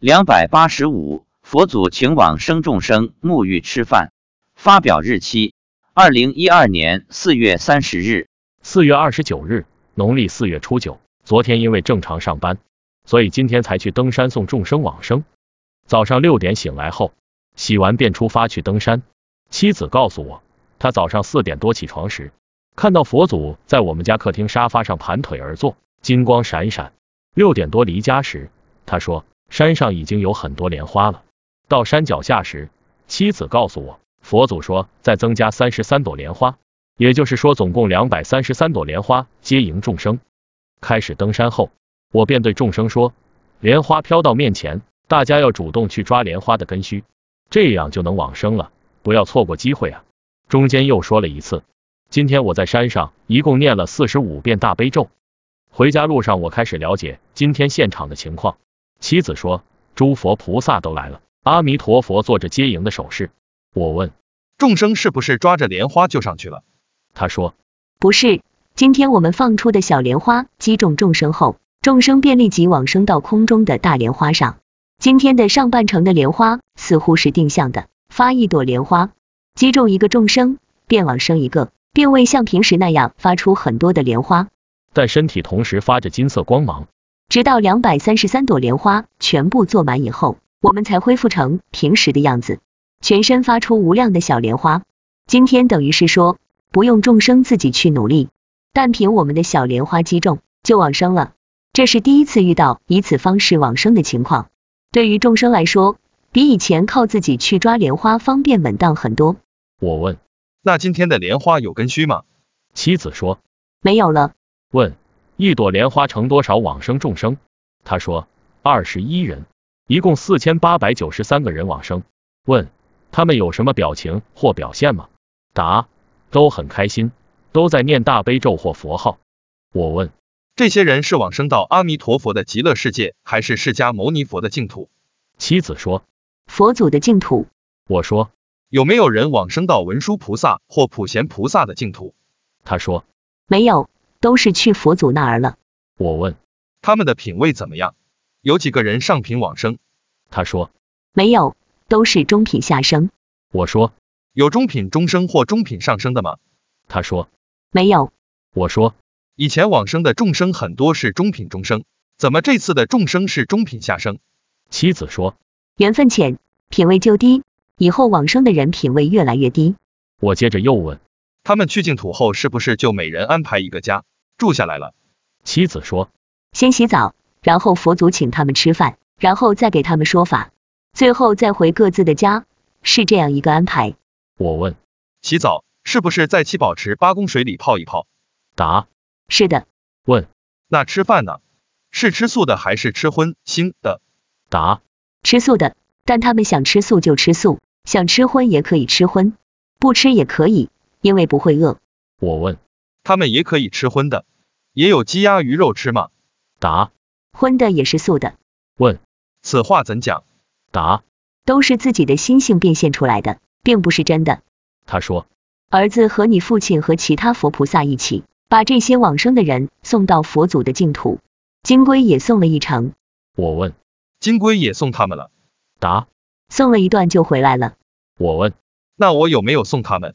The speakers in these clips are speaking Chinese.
两百八十五，佛祖请往生众生沐浴吃饭。发表日期：二零一二年四月三十日。四月二十九日，农历四月初九。昨天因为正常上班，所以今天才去登山送众生往生。早上六点醒来后，洗完便出发去登山。妻子告诉我，她早上四点多起床时，看到佛祖在我们家客厅沙发上盘腿而坐，金光闪闪。六点多离家时，他说。山上已经有很多莲花了。到山脚下时，妻子告诉我，佛祖说再增加三十三朵莲花，也就是说总共两百三十三朵莲花接迎众生。开始登山后，我便对众生说，莲花飘到面前，大家要主动去抓莲花的根须，这样就能往生了，不要错过机会啊。中间又说了一次，今天我在山上一共念了四十五遍大悲咒。回家路上，我开始了解今天现场的情况。妻子说：“诸佛菩萨都来了，阿弥陀佛做着接迎的手势。”我问：“众生是不是抓着莲花就上去了？”他说：“不是，今天我们放出的小莲花击中众生后，众生便立即往生到空中的大莲花上。今天的上半程的莲花似乎是定向的，发一朵莲花击中一个众生，便往生一个，并未像平时那样发出很多的莲花，但身体同时发着金色光芒。”直到两百三十三朵莲花全部坐满以后，我们才恢复成平时的样子，全身发出无量的小莲花。今天等于是说，不用众生自己去努力，但凭我们的小莲花击中就往生了。这是第一次遇到以此方式往生的情况，对于众生来说，比以前靠自己去抓莲花方便稳当很多。我问，那今天的莲花有根须吗？妻子说，没有了。问。一朵莲花成多少往生众生？他说二十一人，一共四千八百九十三个人往生。问他们有什么表情或表现吗？答都很开心，都在念大悲咒或佛号。我问这些人是往生到阿弥陀佛的极乐世界，还是释迦牟尼佛的净土？妻子说佛祖的净土。我说有没有人往生到文殊菩萨或普贤菩萨的净土？他说没有。都是去佛祖那儿了。我问他们的品位怎么样？有几个人上品往生？他说没有，都是中品下生。我说有中品中生或中品上升的吗？他说没有。我说以前往生的众生很多是中品中生，怎么这次的众生是中品下生？妻子说缘分浅，品位就低，以后往生的人品位越来越低。我接着又问。他们去净土后，是不是就每人安排一个家住下来了？妻子说，先洗澡，然后佛祖请他们吃饭，然后再给他们说法，最后再回各自的家，是这样一个安排。我问，洗澡是不是在七宝池八公水里泡一泡？答，是的。问，那吃饭呢？是吃素的还是吃荤腥的？答，吃素的，但他们想吃素就吃素，想吃荤也可以吃荤，不吃也可以。因为不会饿。我问，他们也可以吃荤的，也有鸡鸭鱼肉吃吗？答，荤的也是素的。问，此话怎讲？答，都是自己的心性变现出来的，并不是真的。他说，儿子和你父亲和其他佛菩萨一起，把这些往生的人送到佛祖的净土，金龟也送了一程。我问，金龟也送他们了？答，送了一段就回来了。我问，那我有没有送他们？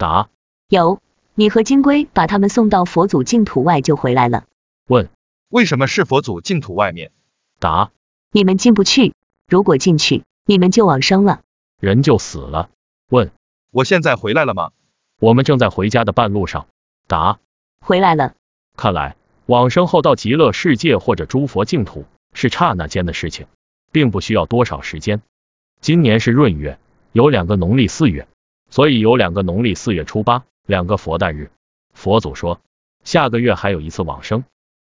答有，你和金龟把他们送到佛祖净土外就回来了。问为什么是佛祖净土外面？答你们进不去，如果进去，你们就往生了，人就死了。问我现在回来了吗？我们正在回家的半路上。答回来了。看来往生后到极乐世界或者诸佛净土是刹那间的事情，并不需要多少时间。今年是闰月，有两个农历四月。所以有两个农历四月初八，两个佛诞日。佛祖说，下个月还有一次往生。